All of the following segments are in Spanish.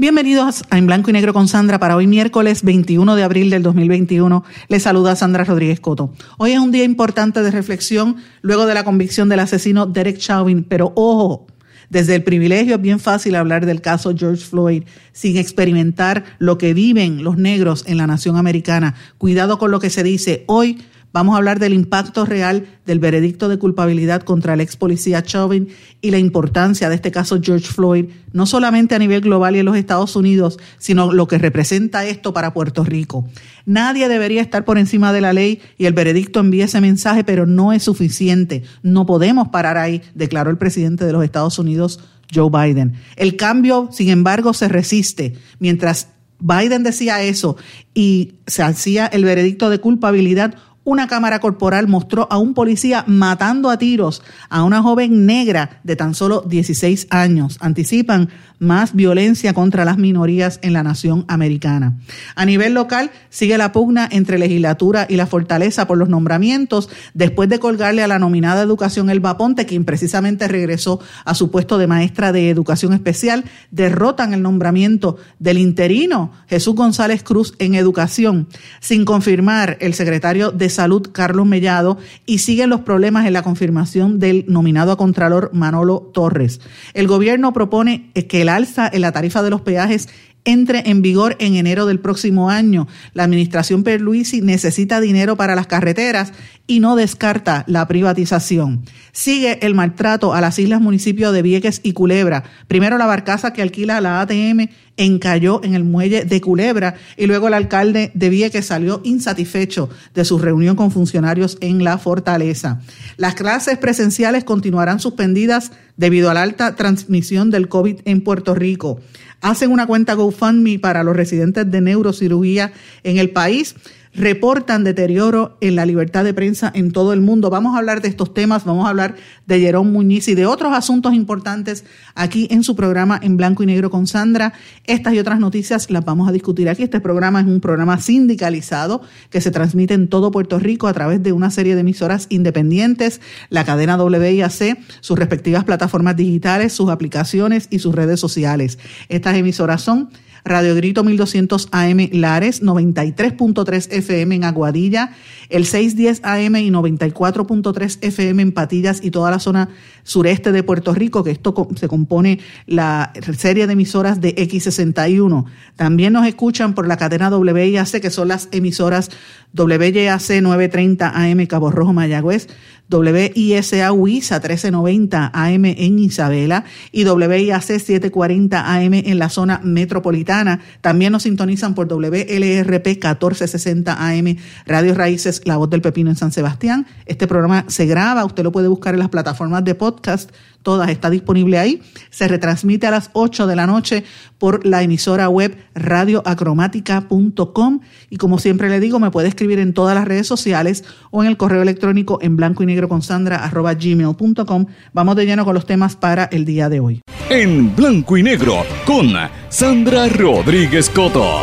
Bienvenidos a En Blanco y Negro con Sandra para hoy miércoles 21 de abril del 2021. Les saluda Sandra Rodríguez Coto. Hoy es un día importante de reflexión luego de la convicción del asesino Derek Chauvin, pero ojo, desde el privilegio es bien fácil hablar del caso George Floyd sin experimentar lo que viven los negros en la nación americana. Cuidado con lo que se dice. Hoy Vamos a hablar del impacto real del veredicto de culpabilidad contra el ex policía Chauvin y la importancia de este caso George Floyd, no solamente a nivel global y en los Estados Unidos, sino lo que representa esto para Puerto Rico. Nadie debería estar por encima de la ley y el veredicto envía ese mensaje, pero no es suficiente. No podemos parar ahí, declaró el presidente de los Estados Unidos, Joe Biden. El cambio, sin embargo, se resiste. Mientras Biden decía eso y se hacía el veredicto de culpabilidad, una cámara corporal mostró a un policía matando a tiros a una joven negra de tan solo 16 años. Anticipan más violencia contra las minorías en la nación americana. A nivel local, sigue la pugna entre legislatura y la fortaleza por los nombramientos después de colgarle a la nominada Educación Elba Ponte, quien precisamente regresó a su puesto de maestra de educación especial, derrotan el nombramiento del interino Jesús González Cruz en educación, sin confirmar el secretario de Salud Carlos Mellado y siguen los problemas en la confirmación del nominado a Contralor Manolo Torres. El gobierno propone que el alza en la tarifa de los peajes entre en vigor en enero del próximo año. La administración Perluisi necesita dinero para las carreteras y no descarta la privatización. Sigue el maltrato a las islas municipios de Vieques y Culebra. Primero la barcaza que alquila la ATM encalló en el muelle de Culebra y luego el alcalde de Vieques salió insatisfecho de su reunión con funcionarios en la fortaleza. Las clases presenciales continuarán suspendidas debido a la alta transmisión del COVID en Puerto Rico hacen una cuenta GoFundMe para los residentes de neurocirugía en el país reportan deterioro en la libertad de prensa en todo el mundo. Vamos a hablar de estos temas, vamos a hablar de Jerón Muñiz y de otros asuntos importantes aquí en su programa en blanco y negro con Sandra. Estas y otras noticias las vamos a discutir aquí. Este programa es un programa sindicalizado que se transmite en todo Puerto Rico a través de una serie de emisoras independientes, la cadena WIAC, sus respectivas plataformas digitales, sus aplicaciones y sus redes sociales. Estas emisoras son Radio Grito 1200 AM Lares, 93.3 FM en Aguadilla, el 610 AM y 94.3 FM en Patillas y toda la zona sureste de Puerto Rico, que esto se compone la serie de emisoras de X61. También nos escuchan por la cadena WIAC, que son las emisoras WYAC 930 AM Cabo Rojo Mayagüez, WISA WISA 1390 AM en Isabela y WIAC 740 AM en la zona metropolitana. También nos sintonizan por WLRP 1460 AM Radio Raíces La Voz del Pepino en San Sebastián. Este programa se graba, usted lo puede buscar en las plataformas de podcast todas, está disponible ahí. Se retransmite a las 8 de la noche por la emisora web radioacromática.com y como siempre le digo, me puede escribir en todas las redes sociales o en el correo electrónico en blanco y negro con sandra arroba gmail.com. Vamos de lleno con los temas para el día de hoy. En blanco y negro con Sandra Rodríguez Coto.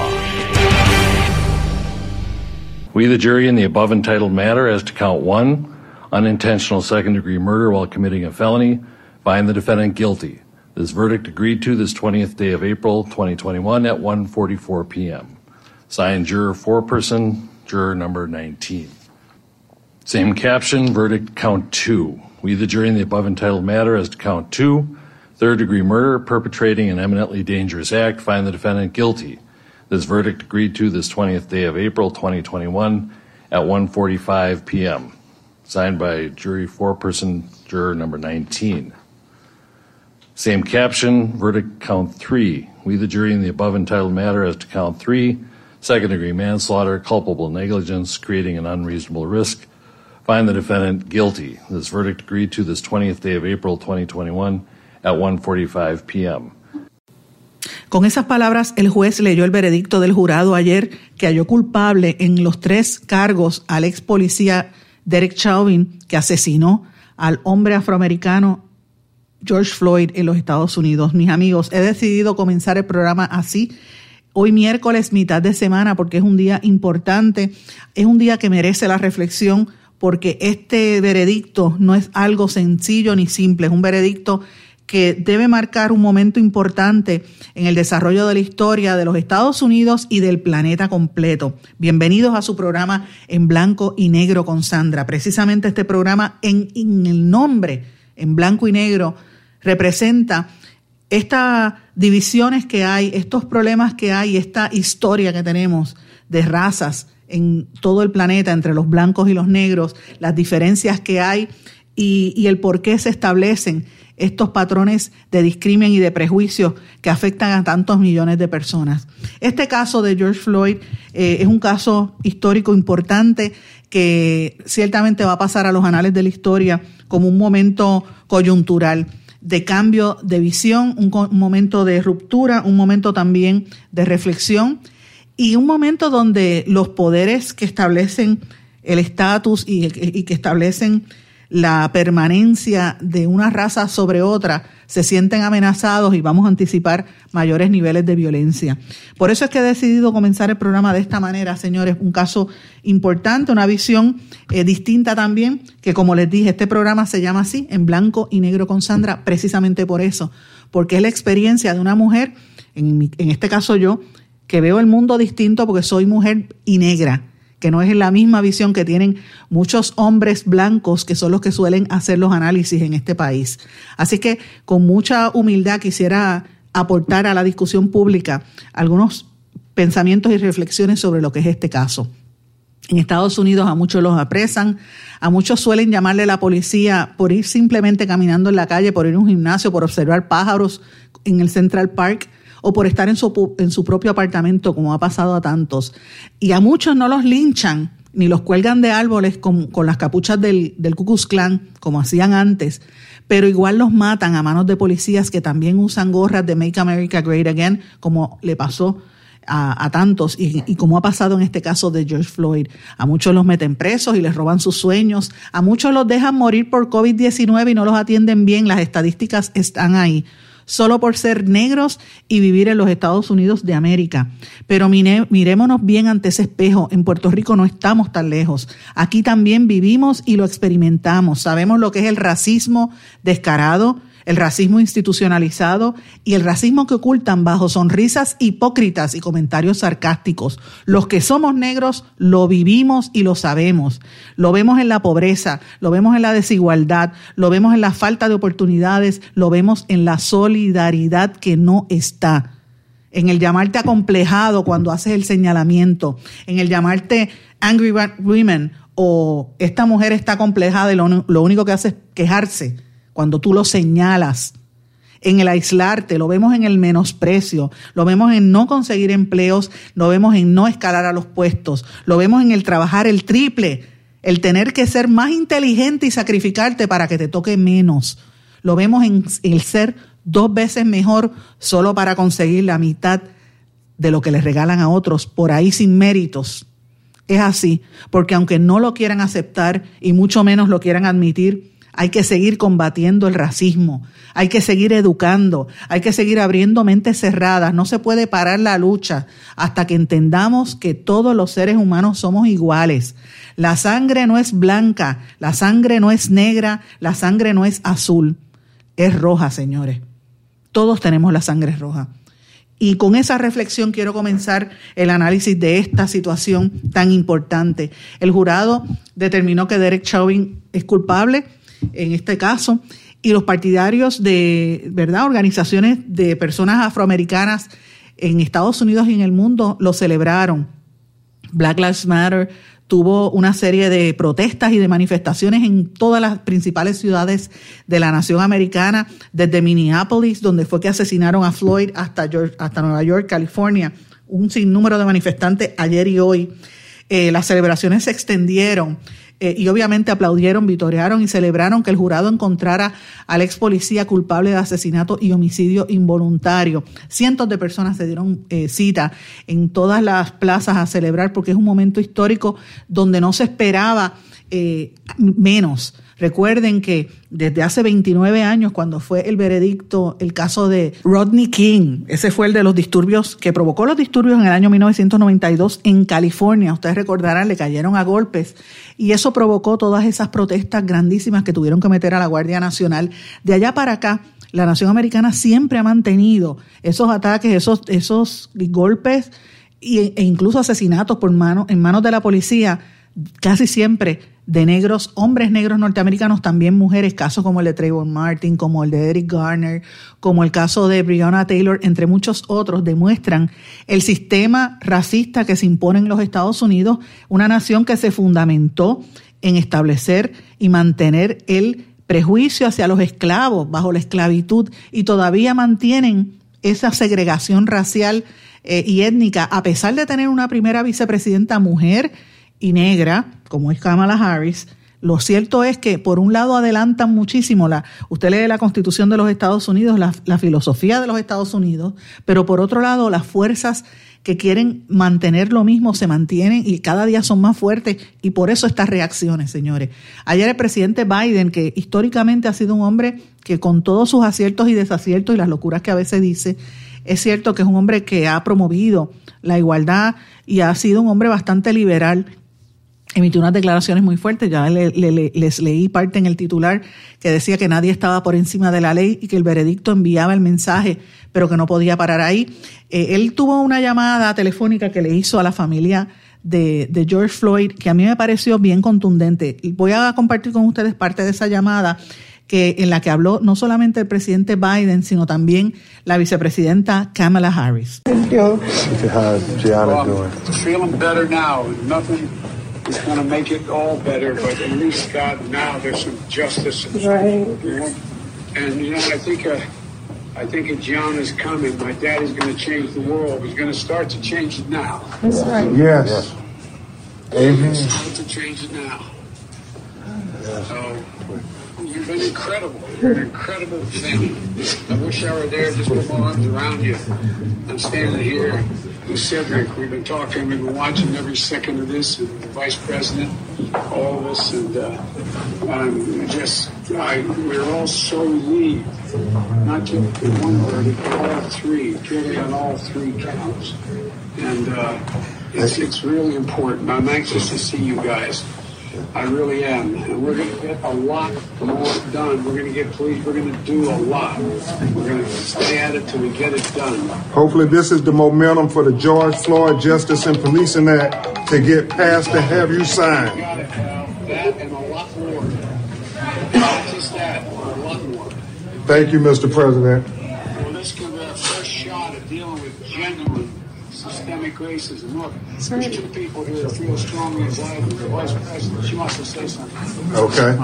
We, the jury, in the above entitled matter as to count one, unintentional second degree murder while committing a felony, find the defendant guilty. This verdict agreed to this 20th day of April 2021 at 1:44 p.m. Signed juror foreperson, juror number 19. Same caption, verdict count 2. We the jury in the above entitled matter as to count 2, third degree murder perpetrating an eminently dangerous act, find the defendant guilty. This verdict agreed to this 20th day of April 2021 at 1:45 p.m. Signed by jury foreperson, juror number 19. Same caption, verdict count three. We, the jury, in the above entitled matter as to count three, second degree manslaughter, culpable negligence, creating an unreasonable risk find the defendant guilty. This verdict agreed to this 20th day of April 2021 at 1:45 p.m. Con esas palabras, el juez leyó el veredicto del jurado ayer que halló culpable en los tres cargos al ex policía Derek Chauvin, que asesinó al hombre afroamericano George Floyd en los Estados Unidos. Mis amigos, he decidido comenzar el programa así. Hoy miércoles, mitad de semana, porque es un día importante, es un día que merece la reflexión, porque este veredicto no es algo sencillo ni simple, es un veredicto que debe marcar un momento importante en el desarrollo de la historia de los Estados Unidos y del planeta completo. Bienvenidos a su programa en blanco y negro con Sandra. Precisamente este programa en, en el nombre, en blanco y negro, representa estas divisiones que hay, estos problemas que hay, esta historia que tenemos de razas en todo el planeta entre los blancos y los negros, las diferencias que hay y, el por qué se establecen estos patrones de discrimen y de prejuicio que afectan a tantos millones de personas. Este caso de George Floyd eh, es un caso histórico importante que ciertamente va a pasar a los anales de la historia como un momento coyuntural de cambio de visión, un, momento de ruptura, un momento también de reflexión y un momento donde los poderes que establecen el estatus y, y que establecen la permanencia de una raza sobre otra, se sienten amenazados y vamos a anticipar mayores niveles de violencia. Por eso es que he decidido comenzar el programa de esta manera, señores, un caso importante, una visión eh, distinta también, que como les dije, este programa se llama así, en blanco y negro con Sandra, precisamente por eso, porque es la experiencia de una mujer, en, en este caso yo, que veo el mundo distinto porque soy mujer y negra que no es la misma visión que tienen muchos hombres blancos que son los que suelen hacer los análisis en este país. Así que con mucha humildad quisiera aportar a la discusión pública algunos pensamientos y reflexiones sobre lo que es este caso. En Estados Unidos a muchos los apresan, a muchos suelen llamarle a la policía por ir simplemente caminando en la calle, por ir a un gimnasio, por observar pájaros en el Central Park o por estar en su, en su propio apartamento, como ha pasado a tantos. Y a muchos no los linchan ni los cuelgan de árboles con, las capuchas del, del Ku como hacían antes, pero igual los matan a manos de policías que también usan gorras de Make America Great Again, como le pasó a, tantos y, y, como ha pasado en este caso de George Floyd. A muchos los meten presos y les roban sus sueños, a muchos los dejan morir por COVID-19 y no los atienden bien, las estadísticas están ahí solo por ser negros y vivir en los Estados Unidos de América. Pero mirémonos bien ante ese espejo. En Puerto Rico no estamos tan lejos. Aquí también vivimos y lo experimentamos. Sabemos lo que es el racismo descarado, el racismo institucionalizado y el racismo que ocultan bajo sonrisas hipócritas y comentarios sarcásticos. Los que somos negros lo vivimos y lo sabemos. Lo vemos en la pobreza, lo vemos en la desigualdad, lo vemos en la falta de oportunidades, lo vemos en la solidaridad que no está en el llamarte acomplejado cuando haces el señalamiento, en el llamarte angry women o esta mujer está acomplejada y lo, lo único que hace es quejarse cuando tú lo señalas, en el aislarte, lo vemos en el menosprecio, lo vemos en no conseguir empleos, lo vemos en no escalar a los puestos, lo vemos en el trabajar el triple, el tener que ser más inteligente y sacrificarte para que te toque menos. Lo vemos en el ser dos veces mejor solo para conseguir la mitad de lo que les regalan a otros por ahí sin méritos. Es así, porque aunque no lo quieran aceptar y mucho menos lo quieran admitir, hay que seguir combatiendo el racismo, hay que seguir educando, hay que seguir abriendo mentes cerradas, no se puede parar la lucha hasta que entendamos que todos los seres humanos somos iguales. La sangre no es blanca, la sangre no es negra, la sangre no es azul, es roja, señores. Todos tenemos la sangre roja. Y con esa reflexión quiero comenzar el análisis de esta situación tan importante. El jurado determinó que Derek Chauvin es culpable en este caso, y los partidarios de, ¿verdad?, organizaciones de personas afroamericanas en Estados Unidos y en el mundo lo celebraron. Black Lives Matter tuvo una serie de protestas y de manifestaciones en todas las principales ciudades de la nación americana, desde Minneapolis, donde fue que asesinaron a Floyd, hasta, hasta Nueva York, California. Un sinnúmero de manifestantes ayer y hoy. Eh, las celebraciones se extendieron eh, y obviamente aplaudieron, vitorearon y celebraron que el jurado encontrara al ex policía culpable de asesinato y homicidio involuntario. Cientos de personas se dieron eh, cita en todas las plazas a celebrar porque es un momento histórico donde no se esperaba eh, menos. Recuerden que desde hace 29 años, cuando fue el veredicto, el caso de Rodney King, ese fue el de los disturbios que provocó los disturbios en el año 1992 en California. Ustedes recordarán, le cayeron a golpes y eso provocó todas esas protestas grandísimas que tuvieron que meter a la Guardia Nacional. De allá para acá, la nación americana siempre ha mantenido esos ataques, esos, esos golpes e incluso asesinatos por mano, en manos de la policía, casi siempre de negros, hombres negros norteamericanos, también mujeres, casos como el de Trayvon Martin, como el de Eric Garner, como el caso de Breonna Taylor, entre muchos otros, demuestran el sistema racista que se impone en los Estados Unidos, una nación que se fundamentó en establecer y mantener el prejuicio hacia los esclavos bajo la esclavitud y todavía mantienen esa segregación racial eh, y étnica, a pesar de tener una primera vicepresidenta mujer, y negra, como es Kamala Harris, lo cierto es que por un lado adelantan muchísimo la, usted lee la Constitución de los Estados Unidos, la, la, filosofía de los Estados Unidos, pero por otro lado las fuerzas que quieren mantener lo mismo se mantienen y cada día son más fuertes y por eso estas reacciones, señores. Ayer el presidente Biden, que históricamente ha sido un hombre que con todos sus aciertos y desaciertos y las locuras que a veces dice, es cierto que es un hombre que ha promovido la igualdad y ha sido un hombre bastante liberal emitió unas declaraciones muy fuertes, ya les leí parte en el titular que decía que nadie estaba por encima de la ley y que el veredicto enviaba el mensaje, pero que no podía parar ahí. Eh, él tuvo una llamada telefónica que le hizo a la familia de, de, George Floyd, que a mí me pareció bien contundente. Voy a compartir con ustedes parte de esa llamada que en la que habló no solamente el presidente Biden, sino también la vicepresidenta Kamala Harris. Is going to make it all better, but at least God now there's some justice. And, right. You know, and you know, I think uh, I think a John is coming. My daddy's going to change the world. He's going to start to change it now. That's right. Yes. yes. Amen. Start to change it now. Yes. So you've been incredible. You're an incredible thing. I wish I were there just with my arms around you. I'm standing here with Cedric. We've been talking, we've been watching every second of this, and the vice president, all of us, and uh, I'm just, I, we're all so relieved. Not just one word, but all three, purely on all three counts. And uh, it's, it's really important. I'm anxious to see you guys. I really am. And we're going to get a lot more done. We're going to get police. We're going to do a lot. We're going to stay at it till we get it done. Hopefully, this is the momentum for the George Floyd Justice and Policing Act to get passed and have you sign. That and a lot more. Not just that, a lot more. Thank you, Mr. President. Systemic racism. Look, there's two people here that feel strongly as I do. The vice president, she wants to say something. Okay.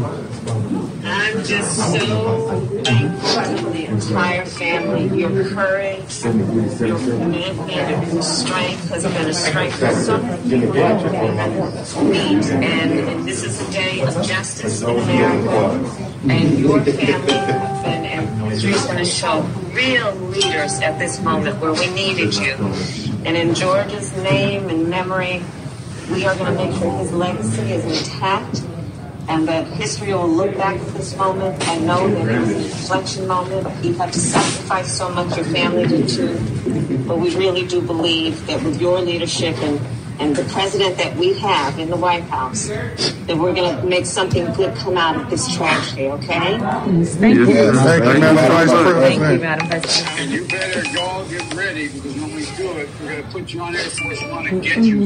I'm just so thankful to the entire family. Your courage, your commitment, your strength has been a strength for so many people. And this is a day of justice in America. And your family to show real leaders at this moment where we needed you. And in George's name and memory, we are going to make sure his legacy is intact and that history will look back at this moment and know that it was an inflection moment. You had to sacrifice so much, your family did too. But we really do believe that with your leadership and and the president that we have in the White House, that we're going to make something good come out of this tragedy, okay? Thank you. Thank you, Madam Vice President. Thank you, Madam President. And you better all get ready because when we do it, we're going to put you on Air Force One and get you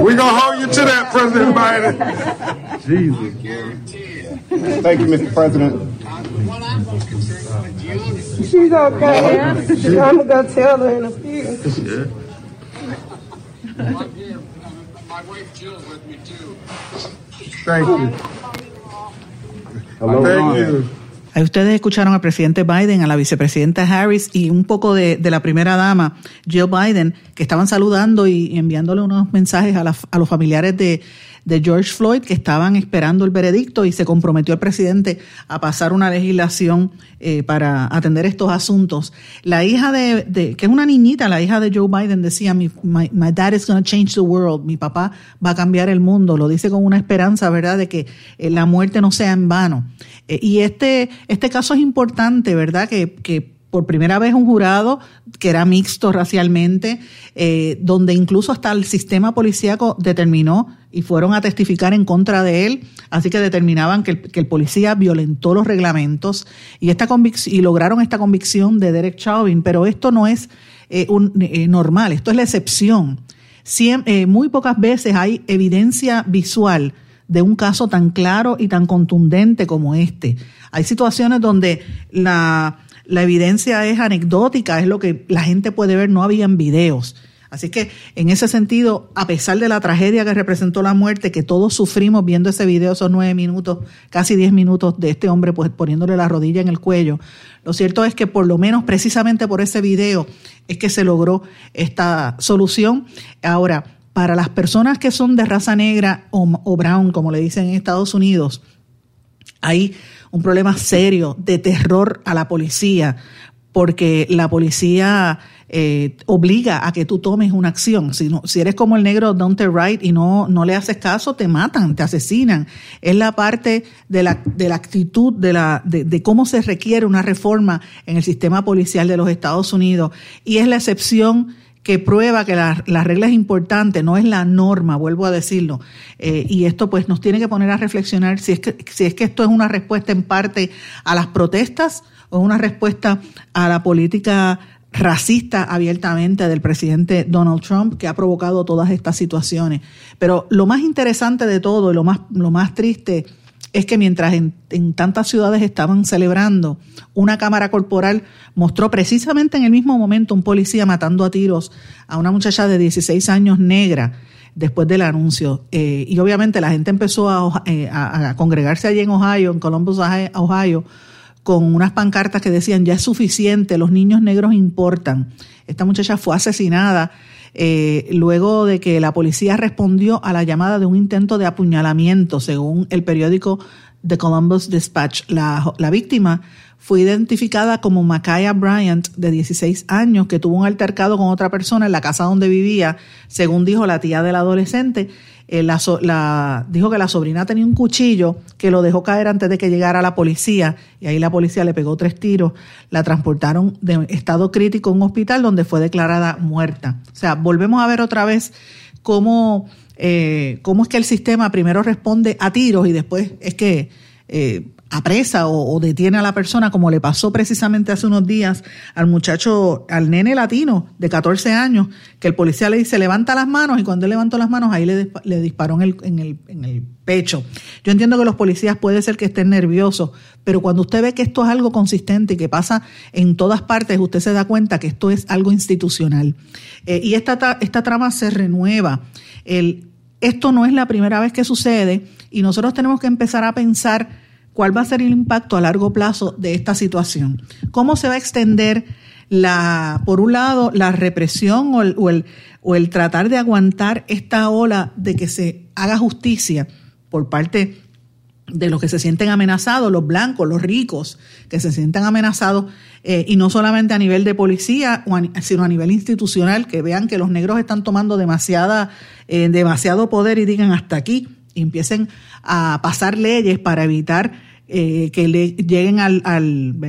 we're going to hold you to that, President Biden. Jesus. I guarantee you. Thank you, Mr. President. What I'm most concerned with, She's okay. I'm going to tell her in a few. Yeah. My, my wife Jill's with me too. Thank you. Hello, Thank you. Ahí ustedes escucharon al presidente Biden, a la vicepresidenta Harris y un poco de, la primera dama, Jill Biden, que estaban saludando y enviándole unos mensajes a, a los familiares de, de George Floyd que estaban esperando el veredicto y se comprometió el presidente a pasar una legislación eh, para atender estos asuntos. La hija de, que es una niñita, la hija de Joe Biden decía, my, my, dad is going to change the world, mi papá va a cambiar el mundo, lo dice con una esperanza, ¿verdad?, de que eh, la muerte no sea en vano. Eh, y este, este caso es importante, ¿verdad?, que, que por primera vez un jurado que era mixto racialmente, eh, donde incluso hasta el sistema policíaco determinó y fueron a testificar en contra de él, así que determinaban que el, policía violentó los reglamentos y, esta y lograron esta convicción de Derek Chauvin, pero esto no es eh, un, eh, normal, esto es la excepción. muy pocas veces hay evidencia visual de un caso tan claro y tan contundente como este. Hay situaciones donde la la evidencia es anecdótica, es lo que la gente puede ver, no habían videos. Así que en ese sentido, a pesar de la tragedia que representó la muerte, que todos sufrimos viendo ese video, esos nueve minutos, casi diez minutos de este hombre pues poniéndole la rodilla en el cuello, lo cierto es que por lo menos precisamente por ese video es que se logró esta solución. Ahora, para las personas que son de raza negra o, o brown, como le dicen en Estados Unidos, hay un problema serio de terror a la policía, porque la policía eh, obliga a que tú tomes una acción. Si, no, si eres como el negro Dante Wright y no, no le haces caso, te matan, te asesinan. Es la parte de la, de la actitud, de, la, de, de cómo se requiere una reforma en el sistema policial de los Estados Unidos. Y es la excepción que prueba que la, regla es importante, no es la norma, vuelvo a decirlo. Eh, y esto pues nos tiene que poner a reflexionar si es, que, si es que esto es una respuesta en parte a las protestas o una respuesta a la política racista abiertamente del presidente Donald Trump que ha provocado todas estas situaciones. Pero lo más interesante de todo y lo más, lo más triste es que mientras en, tantas ciudades estaban celebrando, una cámara corporal mostró precisamente en el mismo momento un policía matando a tiros a una muchacha de 16 años negra después del anuncio. Eh, y obviamente la gente empezó eh, a, a, congregarse allí en Ohio, en Columbus, Ohio, con unas pancartas que decían ya es suficiente, los niños negros importan. Esta muchacha fue asesinada eh, luego de que la policía respondió a la llamada de un intento de apuñalamiento, según el periódico The Columbus Dispatch. La, la víctima fue identificada como Makaya Bryant, de 16 años, que tuvo un altercado con otra persona en la casa donde vivía, según dijo la tía del adolescente. Eh, la, dijo que la sobrina tenía un cuchillo que lo dejó caer antes de que llegara la policía y ahí la policía le pegó tres tiros, la transportaron de estado crítico a un hospital donde fue declarada muerta. O sea, volvemos a ver otra vez cómo, eh, cómo es que el sistema primero responde a tiros y después es que... Eh, apresa o, detiene a la persona, como le pasó precisamente hace unos días al muchacho, al nene latino de 14 años, que el policía le dice levanta las manos y cuando él levantó las manos ahí le, disparó en el, en, el, en el pecho. Yo entiendo que los policías puede ser que estén nerviosos, pero cuando usted ve que esto es algo consistente y que pasa en todas partes, usted se da cuenta que esto es algo institucional. Eh, y esta, esta trama se renueva. El, esto no es la primera vez que sucede y nosotros tenemos que empezar a pensar cuál va a ser el impacto a largo plazo de esta situación. ¿Cómo se va a extender la, por un lado, la represión o el, o el, tratar de aguantar esta ola de que se haga justicia por parte de los que se sienten amenazados, los blancos, los ricos, que se sientan amenazados, eh, y no solamente a nivel de policía, sino a nivel institucional, que vean que los negros están tomando demasiada, eh, demasiado poder y digan hasta aquí, y empiecen a pasar leyes para evitar eh, que le lleguen al,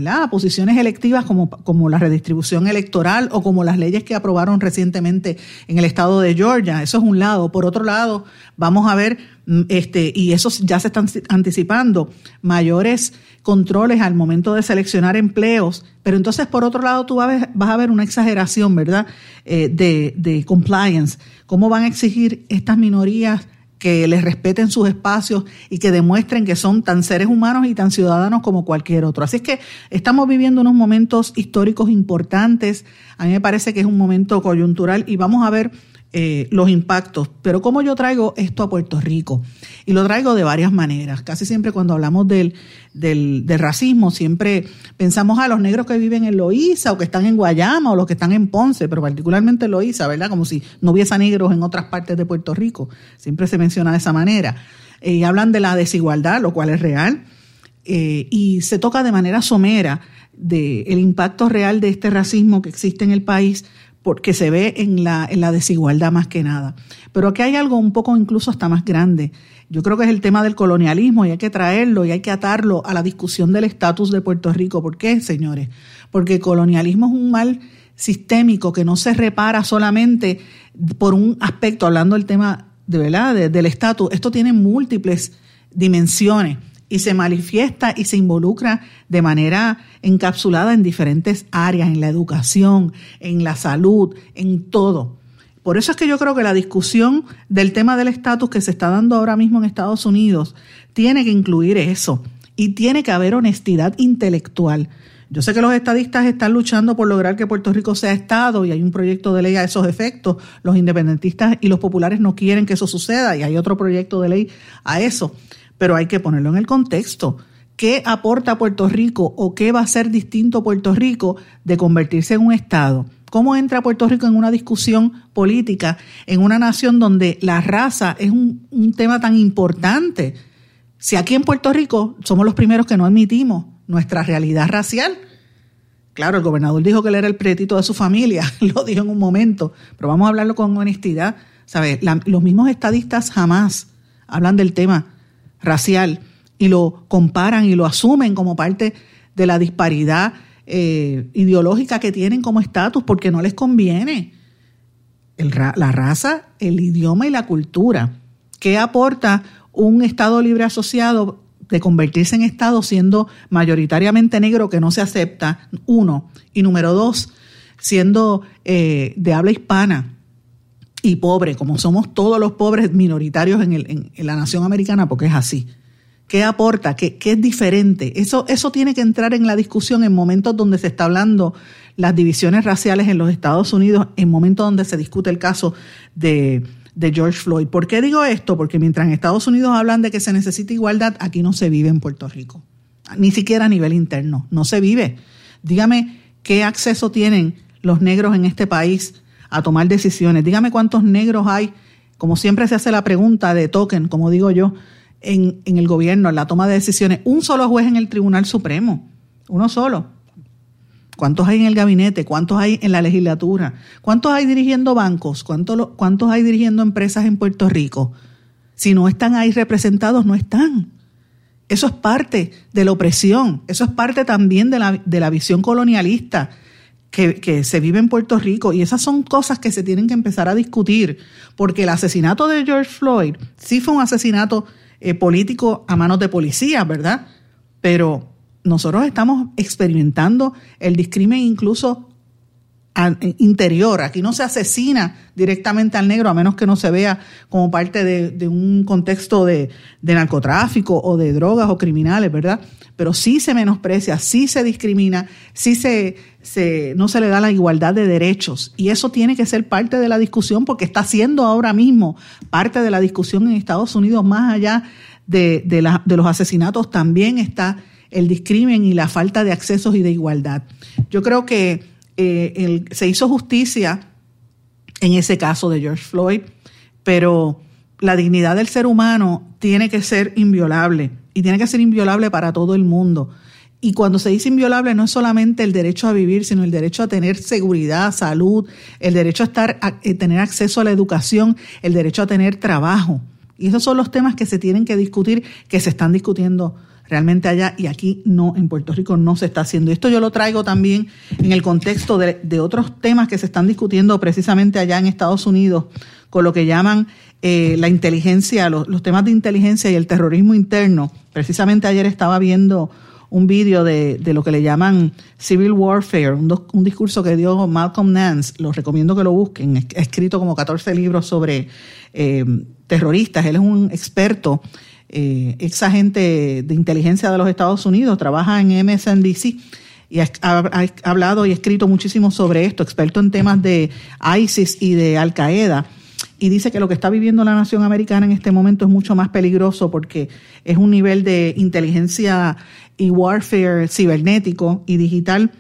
a posiciones electivas como, como la redistribución electoral o como las leyes que aprobaron recientemente en el estado de Georgia. Eso es un lado. Por otro lado, vamos a ver, mm, este, y eso ya se están anticipando, mayores controles al momento de seleccionar empleos. Pero entonces, por otro lado, tú vas a ver, una exageración, ¿verdad?, eh, de compliance. ¿Cómo van a exigir estas minorías? Que les respeten sus espacios y que demuestren que son tan seres humanos y tan ciudadanos como cualquier otro. Así es que estamos viviendo unos momentos históricos importantes. A mí me parece que es un momento coyuntural y vamos a ver eh, los impactos. Pero ¿cómo yo traigo esto a Puerto Rico? Y lo traigo de varias maneras. Casi siempre cuando hablamos del, del, racismo, siempre pensamos a los negros que viven en Loíza o que están en Guayama o los que están en Ponce, pero particularmente en ¿verdad? Como si no hubiese negros en otras partes de Puerto Rico. Siempre se menciona de esa manera. Eh, y hablan de la desigualdad, lo cual es real. Eh, y se toca de manera somera del el impacto real de este racismo que existe en el país porque se ve en la, desigualdad más que nada. Pero aquí hay algo un poco incluso hasta más grande. Yo creo que es el tema del colonialismo y hay que traerlo y hay que atarlo a la discusión del estatus de Puerto Rico. ¿Por qué, señores? Porque el colonialismo es un mal sistémico que no se repara solamente por un aspecto, hablando del tema de verdad del estatus. Esto tiene múltiples dimensiones y se manifiesta y se involucra de manera encapsulada en diferentes áreas, en la educación, en la salud, en todo. Por eso es que yo creo que la discusión del tema del estatus que se está dando ahora mismo en Estados Unidos tiene que incluir eso y tiene que haber honestidad intelectual. Yo sé que los estadistas están luchando por lograr que Puerto Rico sea Estado y hay un proyecto de ley a esos efectos. Los independentistas y los populares no quieren que eso suceda y hay otro proyecto de ley a eso pero hay que ponerlo en el contexto. ¿Qué aporta Puerto Rico o qué va a ser distinto Puerto Rico de convertirse en un Estado? ¿Cómo entra Puerto Rico en una discusión política en una nación donde la raza es un, tema tan importante? Si aquí en Puerto Rico somos los primeros que no admitimos nuestra realidad racial. Claro, el gobernador dijo que él era el pretito de su familia, lo dijo en un momento, pero vamos a hablarlo con honestidad. ¿Sabes? los mismos estadistas jamás hablan del tema racial y lo comparan y lo asumen como parte de la disparidad eh, ideológica que tienen como estatus porque no les conviene. la raza, el idioma y la cultura. ¿Qué aporta un Estado libre asociado de convertirse en Estado siendo mayoritariamente negro que no se acepta? Uno. Y número dos, siendo eh, de habla hispana y pobre, como somos todos los pobres minoritarios en, el, en, la nación americana, porque es así. ¿Qué aporta? ¿Qué, ¿Qué, es diferente? Eso, eso tiene que entrar en la discusión en momentos donde se está hablando las divisiones raciales en los Estados Unidos, en momentos donde se discute el caso de, de George Floyd. ¿Por qué digo esto? Porque mientras en Estados Unidos hablan de que se necesita igualdad, aquí no se vive en Puerto Rico. Ni siquiera a nivel interno. No se vive. Dígame qué acceso tienen los negros en este país a tomar decisiones. Dígame cuántos negros hay, como siempre se hace la pregunta de token, como digo yo, en, en el gobierno, en la toma de decisiones. Un solo juez en el Tribunal Supremo, uno solo. ¿Cuántos hay en el gabinete? ¿Cuántos hay en la legislatura? ¿Cuántos hay dirigiendo bancos? ¿Cuántos, cuántos hay dirigiendo empresas en Puerto Rico? Si no están ahí representados, no están. Eso es parte de la opresión, eso es parte también de la, de la visión colonialista que, se vive en Puerto Rico y esas son cosas que se tienen que empezar a discutir, porque el asesinato de George Floyd sí fue un asesinato eh, político a manos de policías, ¿verdad? Pero nosotros estamos experimentando el discrimen incluso interior. Aquí no se asesina directamente al negro a menos que no se vea como parte de, un contexto de, narcotráfico o de drogas o criminales, ¿verdad? Pero sí se menosprecia, sí se discrimina, sí se, se, no se le da la igualdad de derechos. Y eso tiene que ser parte de la discusión porque está siendo ahora mismo parte de la discusión en Estados Unidos, más allá de, de los asesinatos, también está el discrimen y la falta de accesos y de igualdad. Yo creo que eh, se hizo justicia en ese caso de George Floyd, pero la dignidad del ser humano tiene que ser inviolable y tiene que ser inviolable para todo el mundo. Y cuando se dice inviolable no es solamente el derecho a vivir, sino el derecho a tener seguridad, salud, el derecho a estar a, eh, tener acceso a la educación, el derecho a tener trabajo. Y esos son los temas que se tienen que discutir, que se están discutiendo realmente allá y aquí no, en Puerto Rico no se está haciendo. Esto yo lo traigo también en el contexto de, otros temas que se están discutiendo precisamente allá en Estados Unidos con lo que llaman eh, la inteligencia, los, temas de inteligencia y el terrorismo interno. Precisamente ayer estaba viendo un vídeo de, lo que le llaman Civil Warfare, un, discurso que dio Malcolm Nance, los recomiendo que lo busquen, ha escrito como 14 libros sobre eh, terroristas, él es un experto eh, ex agente de inteligencia de los Estados Unidos, trabaja en MSNBC y ha, hablado y escrito muchísimo sobre esto, experto en temas de ISIS y de Al Qaeda. y dice que lo que está viviendo la nación americana en este momento es mucho más peligroso porque es un nivel de inteligencia y warfare cibernético y digital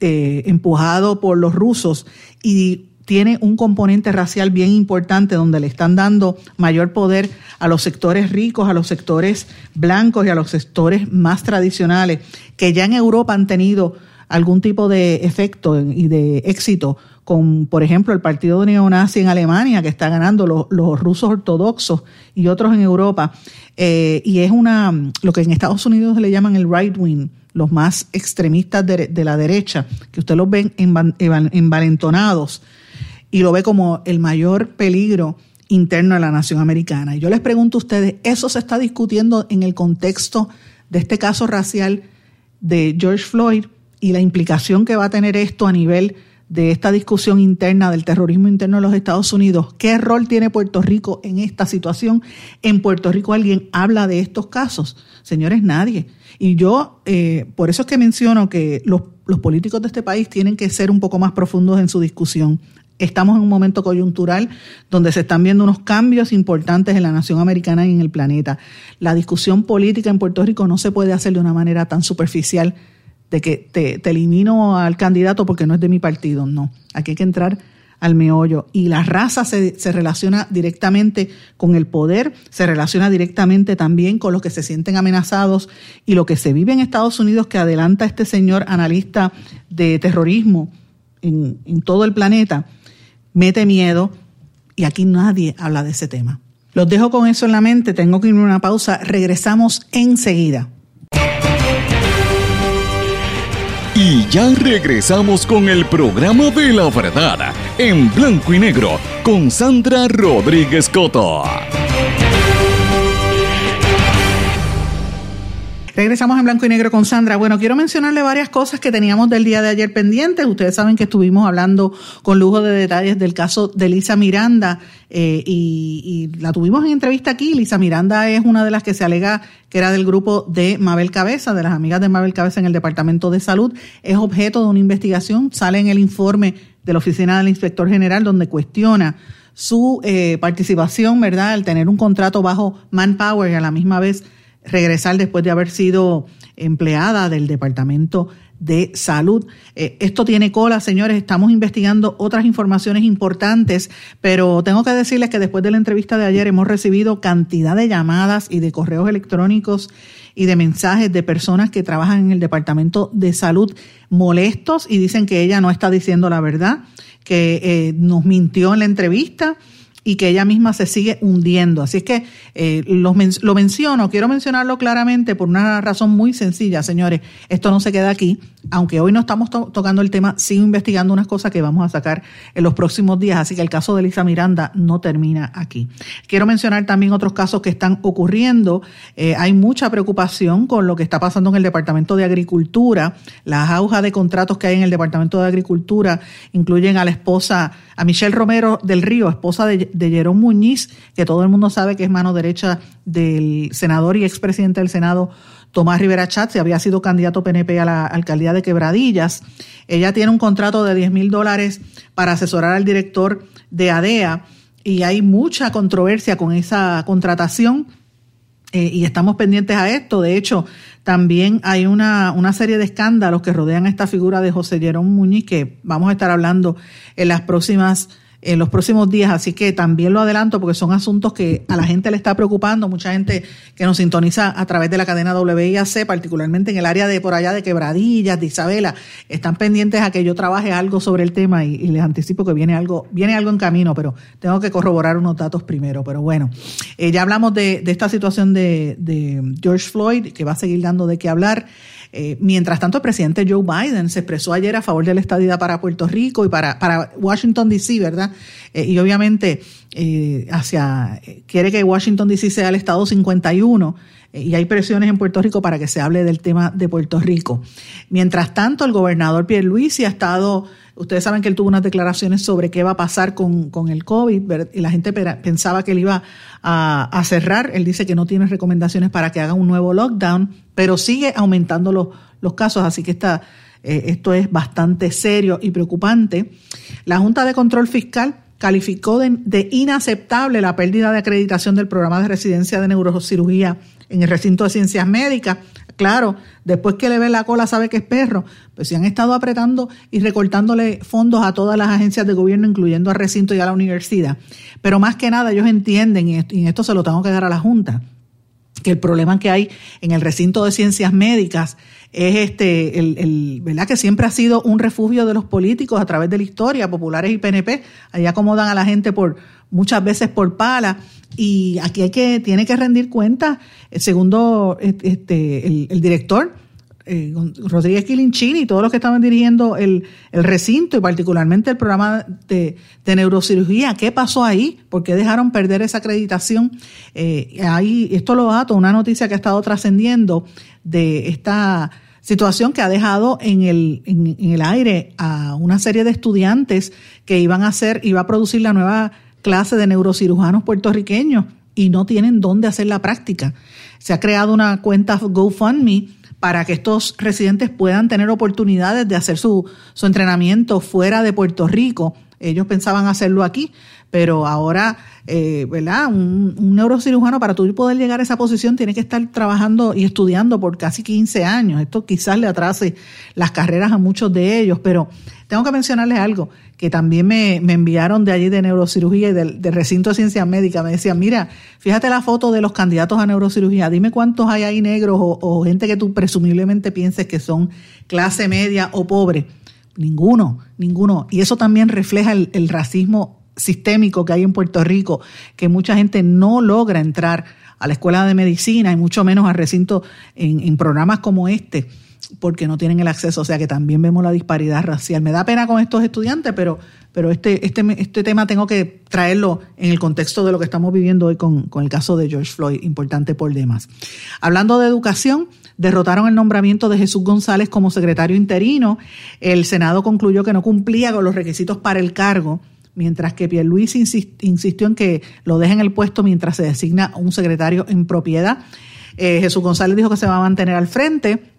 eh, empujado por los rusos y tiene un componente racial bien importante donde le están dando mayor poder a los sectores ricos, a los sectores blancos y a los sectores más tradicionales, que ya en Europa han tenido algún tipo de efecto y de éxito con, por ejemplo, el partido neonazi en Alemania, que está ganando los, rusos ortodoxos y otros en Europa. Eh, y es una, lo que en Estados Unidos le llaman el right wing, los más extremistas de, la derecha, que usted los ven envalentonados y lo ve como el mayor peligro interno de la nación americana. Y yo les pregunto a ustedes, ¿eso se está discutiendo en el contexto de este caso racial de George Floyd y la implicación que va a tener esto a nivel de esta discusión interna del terrorismo interno de los Estados Unidos. ¿Qué rol tiene Puerto Rico en esta situación? ¿En Puerto Rico alguien habla de estos casos? Señores, nadie. Y yo, eh, por eso es que menciono que los, los políticos de este país tienen que ser un poco más profundos en su discusión. Estamos en un momento coyuntural donde se están viendo unos cambios importantes en la nación americana y en el planeta. La discusión política en Puerto Rico no se puede hacer de una manera tan superficial de que te, elimino al candidato porque no es de mi partido. No, aquí hay que entrar al meollo. Y la raza se, relaciona directamente con el poder, se relaciona directamente también con los que se sienten amenazados y lo que se vive en Estados Unidos que adelanta este señor analista de terrorismo en todo el planeta, mete miedo y aquí nadie habla de ese tema. Los dejo con eso en la mente, tengo que irme a una pausa, regresamos enseguida. Y ya regresamos con el programa de la verdad en blanco y negro con Sandra Rodríguez Coto. Regresamos en blanco y negro con Sandra. Bueno, quiero mencionarle varias cosas que teníamos del día de ayer pendientes. Ustedes saben que estuvimos hablando con lujo de detalles del caso de Lisa Miranda eh, y, la tuvimos en entrevista aquí. Lisa Miranda es una de las que se alega que era del grupo de Mabel Cabeza, de las amigas de Mabel Cabeza en el Departamento de Salud. Es objeto de una investigación. Sale en el informe de la Oficina del Inspector General donde cuestiona su eh, participación, ¿verdad? Al tener un contrato bajo Manpower y a la misma vez regresar después de haber sido empleada del Departamento de Salud. Eh, esto tiene cola, señores. Estamos investigando otras informaciones importantes, pero tengo que decirles que después de la entrevista de ayer hemos recibido cantidad de llamadas y de correos electrónicos y de mensajes de personas que trabajan en el Departamento de Salud molestos y dicen que ella no está diciendo la verdad, que eh, nos mintió en la entrevista y que ella misma se sigue hundiendo. Así es que eh, lo, lo, menciono, quiero mencionarlo claramente por una razón muy sencilla, señores. Esto no se queda aquí. Aunque hoy no estamos tocando el tema, sigo investigando unas cosas que vamos a sacar en los próximos días. Así que el caso de Elisa Miranda no termina aquí. Quiero mencionar también otros casos que están ocurriendo. Eh, hay mucha preocupación con lo que está pasando en el Departamento de Agricultura. Las aujas de contratos que hay en el Departamento de Agricultura incluyen a la esposa, a Michelle Romero del Río, esposa de de Jerón Muñiz, que todo el mundo sabe que es mano derecha del senador y expresidente del Senado Tomás Rivera Chatz, y había sido candidato PNP a la alcaldía de Quebradillas. Ella tiene un contrato de 10 mil dólares para asesorar al director de ADEA y hay mucha controversia con esa contratación eh, y estamos pendientes a esto. De hecho, también hay una, una serie de escándalos que rodean a esta figura de José Jerón Muñiz que vamos a estar hablando en las próximas en los próximos días, así que también lo adelanto porque son asuntos que a la gente le está preocupando, mucha gente que nos sintoniza a través de la cadena WIAC, particularmente en el área de por allá de Quebradillas, de Isabela, están pendientes a que yo trabaje algo sobre el tema y, les anticipo que viene algo, viene algo en camino, pero tengo que corroborar unos datos primero. Pero bueno, eh, ya hablamos de, de esta situación de, de George Floyd, que va a seguir dando de qué hablar. Eh, mientras tanto, el presidente Joe Biden se expresó ayer a favor de la estadía para Puerto Rico y para, Washington, D.C., ¿verdad? Eh, y obviamente eh, hacia quiere que Washington, D.C. sea el estado 51 y hay presiones en Puerto Rico para que se hable del tema de Puerto Rico. Mientras tanto, el gobernador Pierre Luisi ha estado Ustedes saben que él tuvo unas declaraciones sobre qué va a pasar con, con el COVID y la gente pensaba que él iba a, a, cerrar. Él dice que no tiene recomendaciones para que haga un nuevo lockdown, pero sigue aumentando los, los casos, así que está, eh, esto es bastante serio y preocupante. La Junta de Control Fiscal calificó de, inaceptable la pérdida de acreditación del programa de residencia de neurocirugía en el recinto de ciencias médicas. Claro, después que le ve la cola sabe que es perro, pues si han estado apretando y recortándole fondos a todas las agencias de gobierno, incluyendo al recinto y a la universidad. Pero más que nada ellos entienden, y en esto se lo tengo que dar a la Junta, que el problema que hay en el recinto de ciencias médicas es este, el, el, ¿verdad? Que siempre ha sido un refugio de los políticos a través de la historia, populares y PNP. Ahí acomodan a la gente por, muchas veces por pala. Y aquí hay que, tiene que rendir cuenta, segundo este, el, director, eh, Rodríguez Quilinchini y todos los que estaban dirigiendo el, el recinto y particularmente el programa de, neurocirugía. ¿Qué pasó ahí? ¿Por qué dejaron perder esa acreditación? Eh, ahí, esto lo dato, una noticia que ha estado trascendiendo de esta situación que ha dejado en el, en, el aire a una serie de estudiantes que iban a hacer, iba a producir la nueva clase de neurocirujanos puertorriqueños y no tienen dónde hacer la práctica. Se ha creado una cuenta GoFundMe para que estos residentes puedan tener oportunidades de hacer su, su entrenamiento fuera de Puerto Rico. Ellos pensaban hacerlo aquí, pero ahora, eh, ¿verdad? Un, neurocirujano para tú poder llegar a esa posición tiene que estar trabajando y estudiando por casi 15 años. Esto quizás le atrase las carreras a muchos de ellos, pero tengo que mencionarles algo que también me, me enviaron de allí de neurocirugía y del, recinto de ciencias médicas. Me decían, mira, fíjate la foto de los candidatos a neurocirugía, dime cuántos hay ahí negros o, gente que tú presumiblemente pienses que son clase media o pobre. Ninguno, ninguno. Y eso también refleja el racismo sistémico que hay en Puerto Rico, que mucha gente no logra entrar a la escuela de medicina y mucho menos a recinto en, programas como este, porque no tienen el acceso. O sea que también vemos la disparidad racial. Me da pena con estos estudiantes, pero, pero este, este, este tema tengo que traerlo en el contexto de lo que estamos viviendo hoy con, con el caso de George Floyd, importante por demás. Hablando de educación, derrotaron el nombramiento de Jesús González como secretario interino. El Senado concluyó que no cumplía con los requisitos para el cargo mientras que Pierluisi insistió en que lo dejen el puesto mientras se designa un secretario en propiedad. Eh, Jesús González dijo que se va a mantener al frente.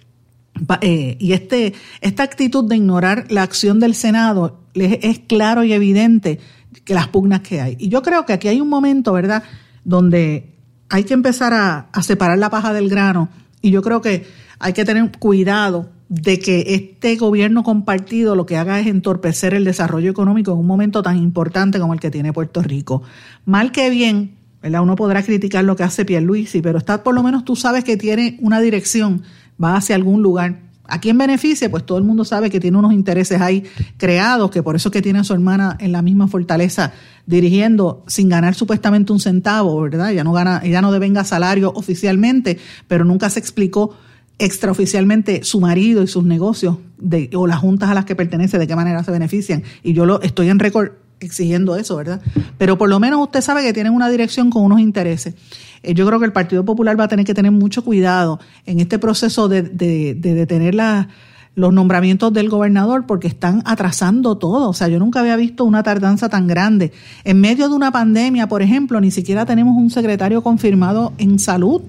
Eh, y este, esta actitud de ignorar la acción del Senado es claro y evidente que las pugnas que hay. Y yo creo que aquí hay un momento, ¿verdad?, donde hay que empezar a separar la paja del grano. Y yo creo que hay que tener cuidado de que este gobierno compartido lo que haga es entorpecer el desarrollo económico en un momento tan importante como el que tiene Puerto Rico. Mal que bien, ¿verdad? uno podrá criticar lo que hace Pierluisi, pero está por lo menos tú sabes que tiene una dirección, va hacia algún lugar. ¿A quién beneficia? Pues todo el mundo sabe que tiene unos intereses ahí creados, que por eso es que tiene a su hermana en la misma fortaleza dirigiendo sin ganar supuestamente un centavo, ¿verdad? Ella no gana, ella no devenga salario oficialmente, pero nunca se explicó extraoficialmente su marido y sus negocios de, o las juntas a las que pertenece, de qué manera se benefician. Y yo lo estoy en récord exigiendo eso, ¿verdad? Pero por lo menos usted sabe que tienen una dirección con unos intereses. Eh, yo creo que el Partido Popular va a tener que tener mucho cuidado en este proceso de, de, de detener la, los nombramientos del gobernador porque están atrasando todo. O sea, yo nunca había visto una tardanza tan grande. En medio de una pandemia, por ejemplo, ni siquiera tenemos un secretario confirmado en salud.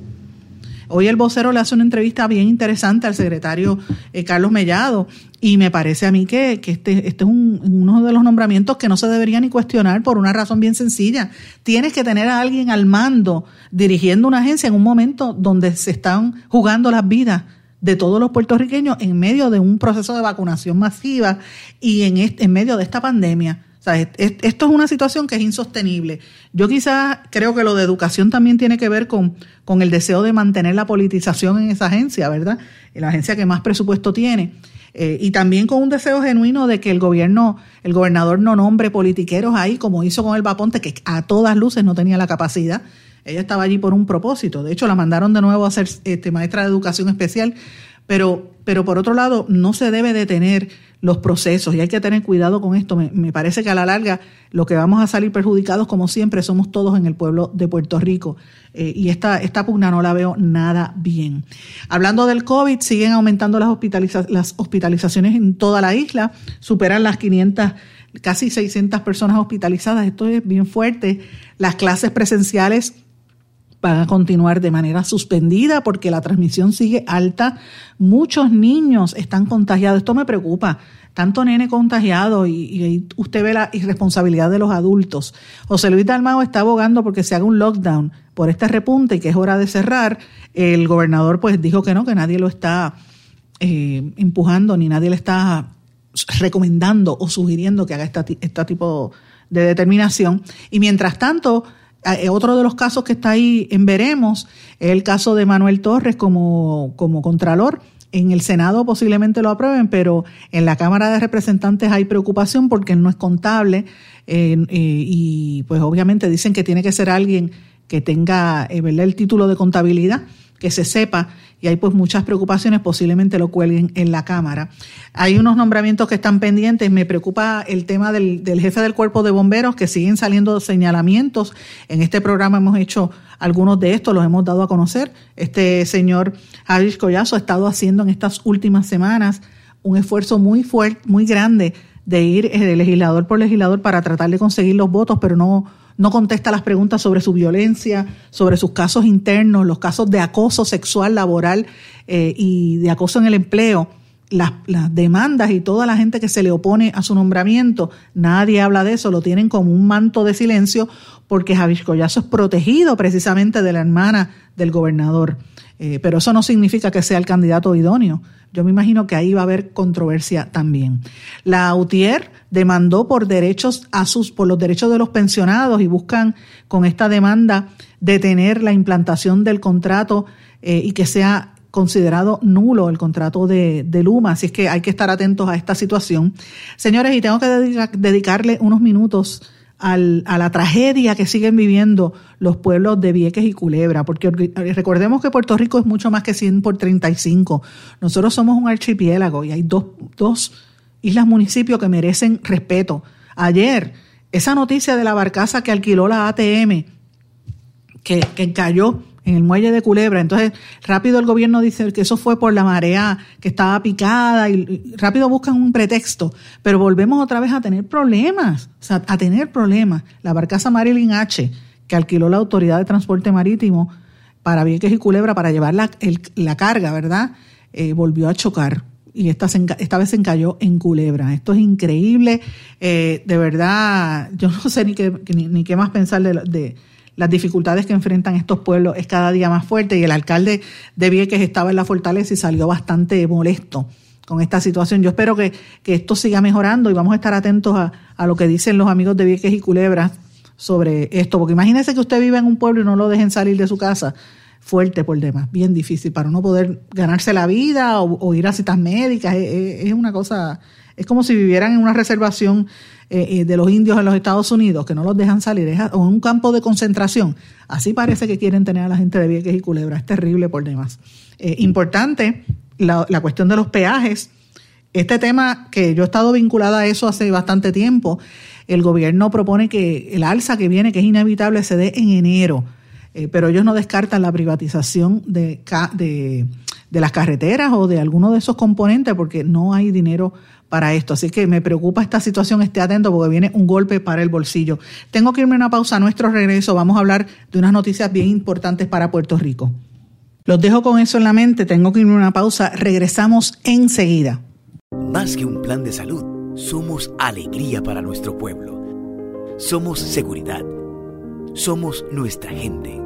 Hoy el vocero le hace una entrevista bien interesante al secretario eh, Carlos Mellado y me parece a mí que, este, este es un, uno de los nombramientos que no se debería ni cuestionar por una razón bien sencilla. Tienes que tener a alguien al mando dirigiendo una agencia en un momento donde se están jugando las vidas de todos los puertorriqueños en medio de un proceso de vacunación masiva y en, este, en medio de esta pandemia sea, esto es una situación que es insostenible. Yo quizás creo que lo de educación también tiene que ver con, con el deseo de mantener la politización en esa agencia, ¿verdad? La agencia que más presupuesto tiene. Eh, y también con un deseo genuino de que el gobierno, el gobernador no nombre politiqueros ahí, como hizo con el Vaponte, que a todas luces no tenía la capacidad. Ella estaba allí por un propósito. De hecho, la mandaron de nuevo a ser este, maestra de educación especial. Pero, pero por otro lado, no se debe detener los procesos y hay que tener cuidado con esto. Me, me, parece que a la larga lo que vamos a salir perjudicados, como siempre, somos todos en el pueblo de Puerto Rico. Eh, y esta, esta pugna no la veo nada bien. Hablando del COVID, siguen aumentando las, hospitaliza las hospitalizaciones en toda la isla, superan las 500 casi 600 personas hospitalizadas. Esto es bien fuerte. Las clases presenciales van a continuar de manera suspendida porque la transmisión sigue alta. Muchos niños están contagiados. Esto me preocupa. Tanto nene contagiado y, usted ve la irresponsabilidad de los adultos. José Luis Dalmao está abogando porque se haga un lockdown por este repunte y que es hora de cerrar. El gobernador pues dijo que no, que nadie lo está eh, empujando ni nadie le está recomendando o sugiriendo que haga este, tipo de determinación. Y mientras tanto, otro de los casos que está ahí en veremos es el caso de Manuel Torres como, como contralor. En el Senado posiblemente lo aprueben, pero en la Cámara de Representantes hay preocupación porque no es contable eh, y pues obviamente dicen que tiene que ser alguien que tenga eh, el título de contabilidad que se sepa y hay pues muchas preocupaciones, posiblemente lo cuelguen en la Cámara. Hay unos nombramientos que están pendientes, me preocupa el tema del, jefe del cuerpo de bomberos, que siguen saliendo señalamientos. En este programa hemos hecho algunos de estos, los hemos dado a conocer. Este señor Javier Collazo ha estado haciendo en estas últimas semanas un esfuerzo muy fuerte, muy grande de ir eh, legislador por legislador para tratar de conseguir los votos, pero no no contesta las preguntas sobre su violencia, sobre sus casos internos, los casos de acoso sexual, laboral eh, y de acoso en el empleo. Las, demandas y toda la gente que se le opone a su nombramiento, nadie habla de eso, lo tienen como un manto de silencio porque Javier Collazo es protegido precisamente de la hermana del gobernador. Eh, pero eso no significa que sea el candidato idóneo. Yo me imagino que ahí va a haber controversia también. La UTIER demandó por derechos a sus, por los derechos de los pensionados y buscan con esta demanda detener la implantación del contrato eh, y que sea considerado nulo el contrato de, de, Luma, así es que hay que estar atentos a esta situación. Señores, y tengo que dedicarle unos minutos al, a la tragedia que siguen viviendo los pueblos de Vieques y Culebra, porque recordemos que Puerto Rico es mucho más que 100 por 35. Nosotros somos un archipiélago y hay dos, dos islas municipios que merecen respeto. Ayer, esa noticia de la barcaza que alquiló la ATM, que, que en el muelle de Culebra. Entonces, rápido el gobierno dice que eso fue por la marea que estaba picada y rápido buscan un pretexto, pero volvemos otra vez a tener problemas, o sea, a tener problemas. La barcaza Marilyn H, que alquiló la Autoridad de Transporte Marítimo para Vieques y Culebra para llevar la, carga, ¿verdad? Eh, volvió a chocar y esta, esta vez se encalló en Culebra. Esto es increíble. Eh, de verdad, yo no sé ni qué, ni, qué más pensar de, las dificultades que enfrentan estos pueblos es cada día más fuerte. Y el alcalde de Vieques estaba en la fortaleza y salió bastante molesto con esta situación. Yo espero que, esto siga mejorando y vamos a estar atentos a, a, lo que dicen los amigos de Vieques y Culebra sobre esto, porque imagínese que usted vive en un pueblo y no lo dejen salir de su casa fuerte por demás, bien difícil para no poder ganarse la vida o, ir a citas médicas. Es, una cosa, es como si vivieran en una reservación eh, eh, de los indios en los Estados Unidos, que no los dejan salir, es, o en un campo de concentración. Así parece que quieren tener a la gente de Vieques y Culebra. Es terrible por demás. Eh, importante la, la cuestión de los peajes. Este tema que yo he estado vinculada a eso hace bastante tiempo, el gobierno propone que el alza que viene, que es inevitable, se dé en enero eh, pero ellos no descartan la privatización de, de, las carreteras o de alguno de esos componentes porque no hay dinero para esto. Así que me preocupa esta situación, esté atento porque viene un golpe para el bolsillo. Tengo que irme a una pausa. A nuestro regreso vamos a hablar de unas noticias bien importantes para Puerto Rico. Los dejo con eso en la mente, tengo que irme a una pausa. Regresamos enseguida. Más que un plan de salud, somos alegría para nuestro pueblo. Somos seguridad. Somos nuestra gente.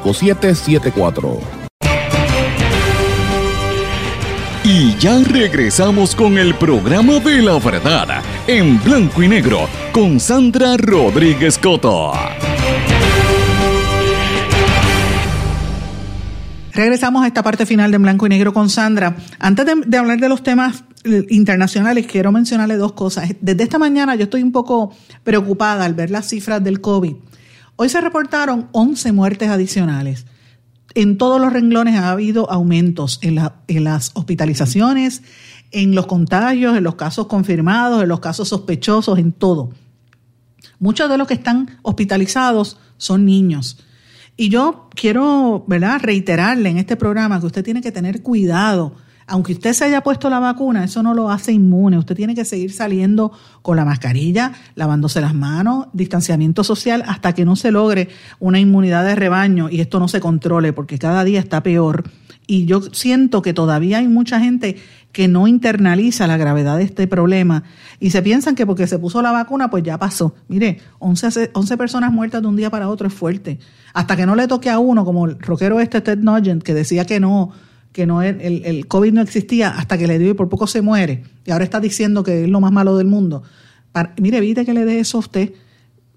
5774. Y ya regresamos con el programa de la verdad en blanco y negro con Sandra Rodríguez Coto. Regresamos a esta parte final de Blanco y Negro con Sandra. Antes de, de, hablar de los temas internacionales, quiero mencionarle dos cosas. Desde esta mañana yo estoy un poco preocupada al ver las cifras del COVID. Hoy se reportaron 11 muertes adicionales. En todos los renglones ha habido aumentos en, las hospitalizaciones, en los contagios, en los casos confirmados, en los casos sospechosos, en todo. Muchos de los que están hospitalizados son niños. Y yo quiero ¿verdad? reiterarle en este programa que usted tiene que tener cuidado aunque usted se haya puesto la vacuna, eso no lo hace inmune. Usted tiene que seguir saliendo con la mascarilla, lavándose las manos, distanciamiento social, hasta que no se logre una inmunidad de rebaño y esto no se controle, porque cada día está peor. Y yo siento que todavía hay mucha gente que no internaliza la gravedad de este problema y se piensan que porque se puso la vacuna, pues ya pasó. Mire, 11, 11 personas muertas de un día para otro es fuerte. Hasta que no le toque a uno, como el rockero este Ted Nugent, que decía que no, que no el, el, COVID no existía hasta que le dio y por poco se muere, y ahora está diciendo que es lo más malo del mundo. mire, evite que le dé eso a usted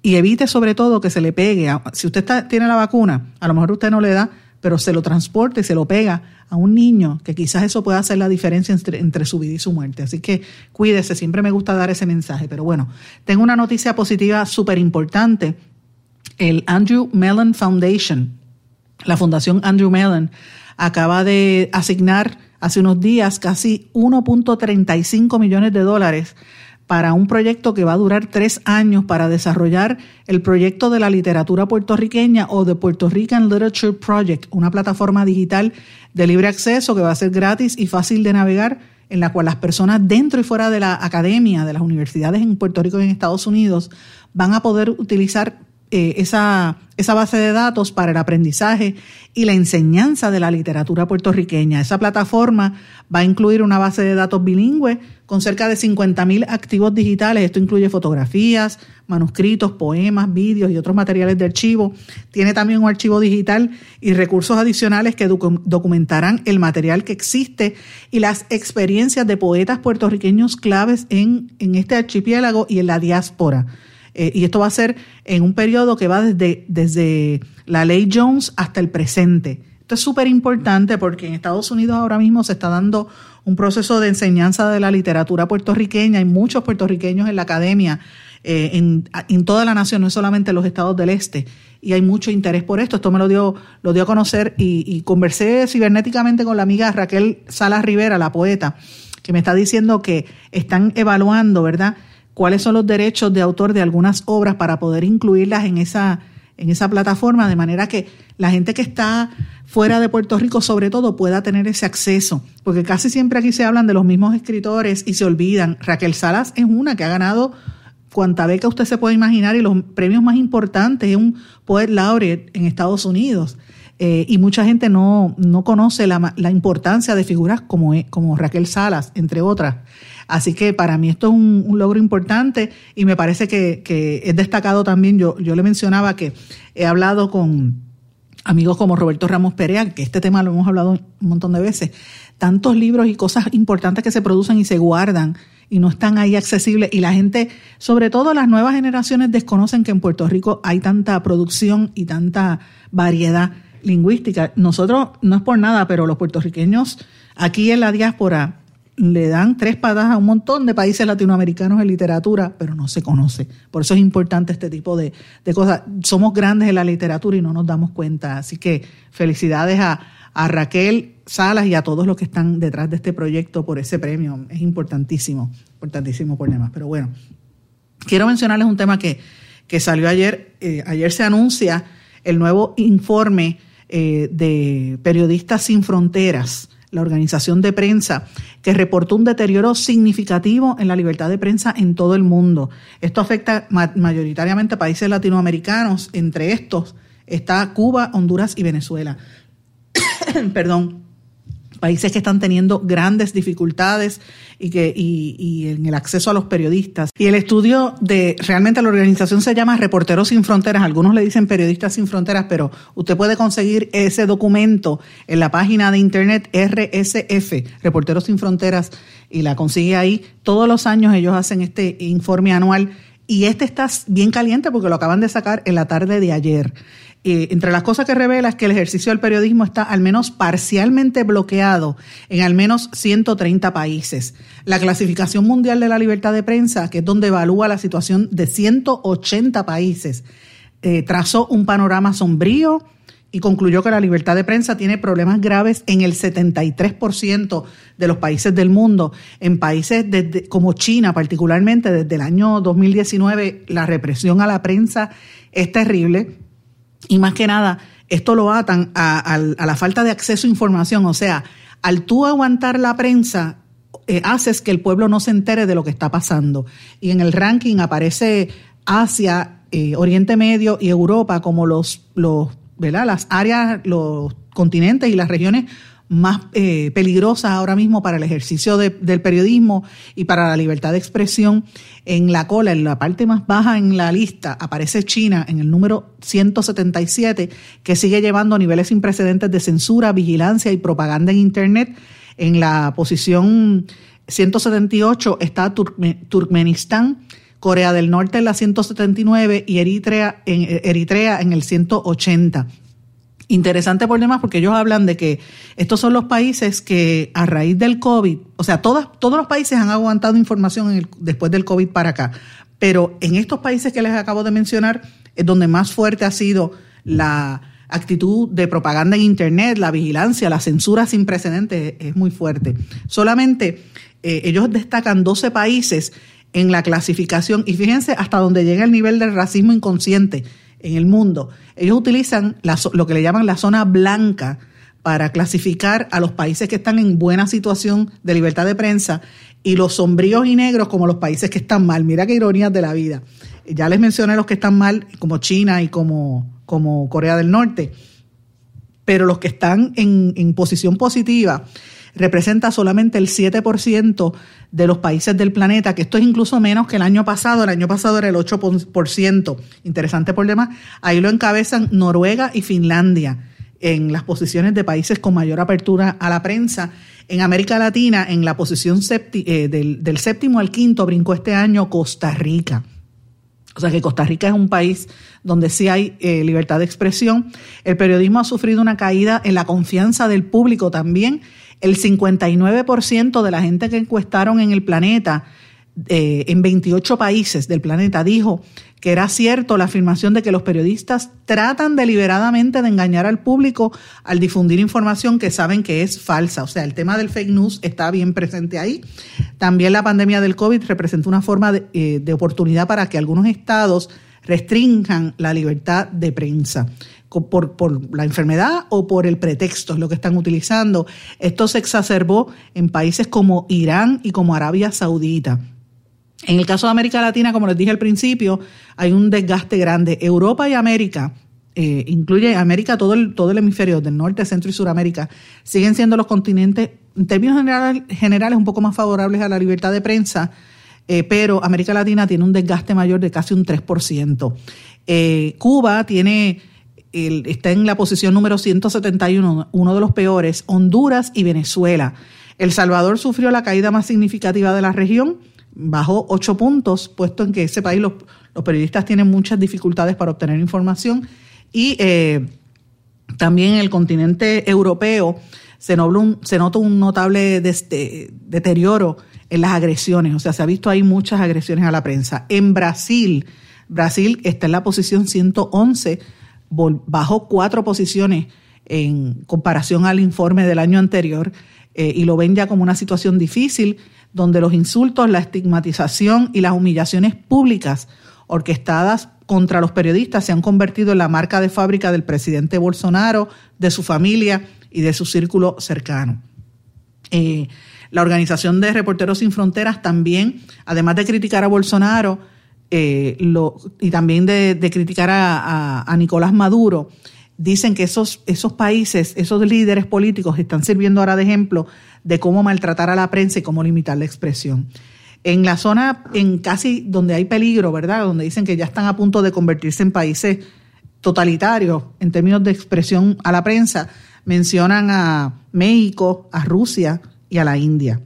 y evite sobre todo que se le pegue. si usted tiene la vacuna, a lo mejor usted no le da, pero se lo transporte, se lo pega a un niño, que quizás eso pueda hacer la diferencia entre, entre su vida y su muerte. Así que cuídese, siempre me gusta dar ese mensaje. Pero bueno, tengo una noticia positiva súper importante. El Andrew Mellon Foundation, la Fundación Andrew Mellon, acaba de asignar hace unos días casi 1.35 millones de dólares para un proyecto que va a durar tres años para desarrollar el proyecto de la literatura puertorriqueña o The Puerto Rican Literature Project, una plataforma digital de libre acceso que va a ser gratis y fácil de navegar, en la cual las personas dentro y fuera de la academia, de las universidades en Puerto Rico y en Estados Unidos, van a poder utilizar eh, esa, esa base de datos para el aprendizaje y la enseñanza de la literatura puertorriqueña. Esa plataforma va a incluir una base de datos bilingüe con cerca de 50.000 activos digitales. Esto incluye fotografías, manuscritos, poemas, vídeos y otros materiales de archivo. Tiene también un archivo digital y recursos adicionales que documentarán el material que existe y las experiencias de poetas puertorriqueños claves en, en este archipiélago y en la diáspora. Eh, y esto va a ser en un periodo que va desde, desde la ley Jones hasta el presente. Esto es súper importante porque en Estados Unidos ahora mismo se está dando un proceso de enseñanza de la literatura puertorriqueña. Hay muchos puertorriqueños en la academia, eh, en, en, toda la nación, no solamente en los estados del este. Y hay mucho interés por esto. Esto me lo dio, lo dio a conocer y, y conversé cibernéticamente con la amiga Raquel Salas Rivera, la poeta, que me está diciendo que están evaluando, ¿verdad? Cuáles son los derechos de autor de algunas obras para poder incluirlas en esa, en esa plataforma, de manera que la gente que está fuera de Puerto Rico, sobre todo, pueda tener ese acceso. Porque casi siempre aquí se hablan de los mismos escritores y se olvidan. Raquel Salas es una que ha ganado cuanta beca usted se puede imaginar y los premios más importantes. Es un Poet Laureate en Estados Unidos. Eh, y mucha gente no, no conoce la, la importancia de figuras como, como Raquel Salas, entre otras. Así que para mí esto es un, logro importante y me parece que, es destacado también. Yo, yo le mencionaba que he hablado con amigos como Roberto Ramos Perea, que este tema lo hemos hablado un montón de veces, tantos libros y cosas importantes que se producen y se guardan y no están ahí accesibles y la gente, sobre todo las nuevas generaciones, desconocen que en Puerto Rico hay tanta producción y tanta variedad lingüística. Nosotros, no es por nada, pero los puertorriqueños aquí en la diáspora le dan tres patas a un montón de países latinoamericanos en literatura, pero no se conoce. Por eso es importante este tipo de, cosas. Somos grandes en la literatura y no nos damos cuenta. Así que felicidades a, Raquel Salas y a todos los que están detrás de este proyecto por ese premio. Es importantísimo, importantísimo por demás. Pero bueno, quiero mencionarles un tema que, que salió ayer. Eh, ayer se anuncia el nuevo informe eh, de Periodistas Sin Fronteras, la organización de prensa, que reportó un deterioro significativo en la libertad de prensa en todo el mundo. Esto afecta mayoritariamente a países latinoamericanos, entre estos está Cuba, Honduras y Venezuela. Perdón países que están teniendo grandes dificultades y, que, y, en el acceso a los periodistas. Y el estudio de, realmente la organización se llama Reporteros Sin Fronteras, algunos le dicen Periodistas Sin Fronteras, pero usted puede conseguir ese documento en la página de internet RSF, Reporteros Sin Fronteras, y la consigue ahí. Todos los años ellos hacen este informe anual y este está bien caliente porque lo acaban de sacar en la tarde de ayer. Eh, entre las cosas que revela es que el ejercicio del periodismo está al menos parcialmente bloqueado en al menos 130 países. La clasificación mundial de la libertad de prensa, que es donde evalúa la situación de 180 países, eh, trazó un panorama sombrío y concluyó que la libertad de prensa tiene problemas graves en el 73% de los países del mundo. En países como China, particularmente desde el año 2019, la represión a la prensa es terrible y más que nada, esto lo atan a, la falta de acceso a información. O sea, al tú aguantar la prensa, eh, haces que el pueblo no se entere de lo que está pasando. Y en el ranking aparece Asia, eh, Oriente Medio y Europa como los, los, las áreas, los continentes y las regiones más eh, peligrosas ahora mismo para el ejercicio del periodismo y para la libertad de expresión. En la cola, en la parte más baja en la lista, aparece China en el número 177, que sigue llevando niveles sin precedentes de censura, vigilancia y propaganda en Internet. En la posición 178 está Turkmenistán, Corea del Norte en la 179 y Eritrea en, Eritrea en el 180. Interesante por demás porque ellos hablan de que estos son los países que a raíz del COVID, o sea, todas, todos los países han aguantado información después del COVID para acá, pero en estos países que les acabo de mencionar es donde más fuerte ha sido la actitud de propaganda en Internet, la vigilancia, la censura sin precedentes es muy fuerte. Solamente eh, ellos destacan 12 países en la clasificación. Y fíjense hasta donde llega el nivel del racismo inconsciente en el mundo. Ellos utilizan lo que le llaman la zona blanca para clasificar a los países que están en buena situación de libertad de prensa y los sombríos y negros como los países que están mal. Mira qué ironías de la vida. Ya les mencioné los que están mal, como China y como, como Corea del Norte, pero los que están en, en posición positiva representa solamente el 7% de los países del planeta, que esto es incluso menos que el año pasado. El año pasado era el 8%. Interesante problema. Ahí lo encabezan Noruega y Finlandia en las posiciones de países con mayor apertura a la prensa. En América Latina, en la posición eh, del, séptimo al quinto, brincó este año Costa Rica. O sea que Costa Rica es un país donde sí hay eh, libertad de expresión. El periodismo ha sufrido una caída en la confianza del público también el 59% de la gente que encuestaron en el planeta, eh, en 28 países del planeta, dijo que era cierto la afirmación de que los periodistas tratan deliberadamente de engañar al público al difundir información que saben que es falsa. O sea, el tema del fake news está bien presente ahí. También la pandemia del COVID representa una forma de, eh, de oportunidad para que algunos estados restrinjan la libertad de prensa por, la enfermedad o por el pretexto, es lo que están utilizando. Esto se exacerbó en países como Irán y como Arabia Saudita. En el caso de América Latina, como les dije al principio, hay un desgaste grande. Europa y América, eh, incluye América, todo el, hemisferio del norte, centro y suramérica, siguen siendo los continentes, en términos generales, un poco más favorables a la libertad de prensa, eh, pero América Latina tiene un desgaste mayor de casi un 3%. Eh, Cuba tiene está en la posición número 171, uno de los peores, Honduras y Venezuela. El Salvador sufrió la caída más significativa de la región, bajó ocho puntos, puesto en que ese país los, periodistas tienen muchas dificultades para obtener información. Y eh, también en el continente europeo se, se nota un notable deterioro en las agresiones, o sea, se ha visto ahí muchas agresiones a la prensa. En Brasil, Brasil está en la posición 111 bajó cuatro posiciones en comparación al informe del año anterior eh, y lo ven ya como una situación difícil donde los insultos, la estigmatización y las humillaciones públicas orquestadas contra los periodistas se han convertido en la marca de fábrica del presidente Bolsonaro, de su familia y de su círculo cercano. Eh, la Organización de Reporteros Sin Fronteras también, además de criticar a Bolsonaro eh, y también de, criticar a, Nicolás Maduro, dicen que esos, esos países, esos líderes políticos están sirviendo ahora de ejemplo de cómo maltratar a la prensa y cómo limitar la expresión. En la zona, en casi donde hay peligro, ¿verdad? Donde dicen que ya están a punto de convertirse en países totalitarios en términos de expresión a la prensa, mencionan a México, a Rusia, y a la India.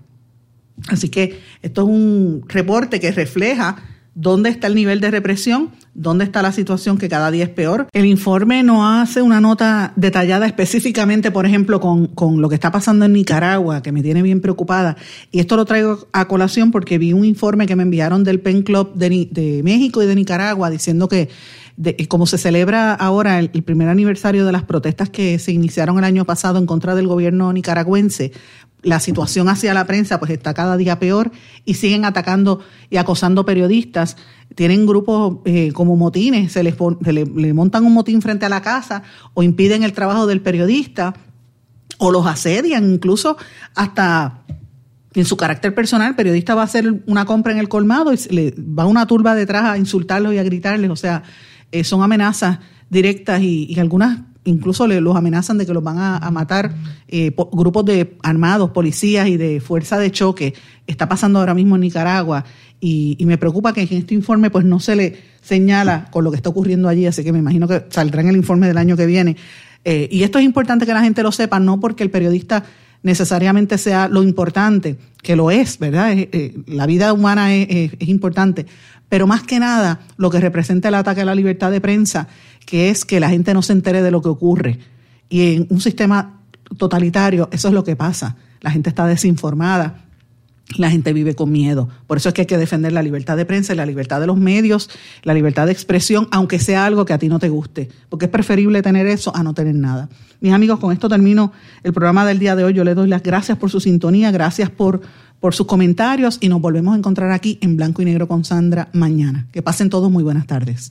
Así que esto es un reporte que refleja dónde está el nivel de represión, dónde está la situación que cada día es peor. El informe no hace una nota detallada específicamente, por ejemplo, con, lo que está pasando en Nicaragua, que me tiene bien preocupada. Y esto lo traigo a colación porque vi un informe que me enviaron del PEN Club de, México y de Nicaragua diciendo que como se celebra ahora el, primer aniversario de las protestas que se iniciaron el año pasado en contra del gobierno nicaragüense, la situación hacia la prensa pues está cada día peor y siguen atacando y acosando periodistas. Tienen grupos eh, como motines, se les le, montan un motín frente a la casa o impiden el trabajo del periodista o los asedian, incluso hasta en su carácter personal, el periodista va a hacer una compra en el colmado y le va una turba detrás a insultarlos y a gritarles. O sea, eh, son amenazas directas y, y algunas incluso le, los amenazan de que los van a, matar eh, grupos de armados, policías y de fuerza de choque. Está pasando ahora mismo en Nicaragua y, me preocupa que en este informe pues no se le señala con lo que está ocurriendo allí, así que me imagino que saldrá en el informe del año que viene. Eh, y esto es importante que la gente lo sepa, no porque el periodista necesariamente sea lo importante, que lo es, ¿verdad? Eh, la vida humana es, importante, pero más que nada lo que representa el ataque a la libertad de prensa que es que la gente no se entere de lo que ocurre. Y en un sistema totalitario eso es lo que pasa. La gente está desinformada, la gente vive con miedo. Por eso es que hay que defender la libertad de prensa la libertad de los medios, la libertad de expresión, aunque sea algo que a ti no te guste, porque es preferible tener eso a no tener nada. Mis amigos, con esto termino el programa del día de hoy. Yo les doy las gracias por su sintonía, gracias por, por sus comentarios y nos volvemos a encontrar aquí en Blanco y Negro con Sandra mañana. Que pasen todos muy buenas tardes.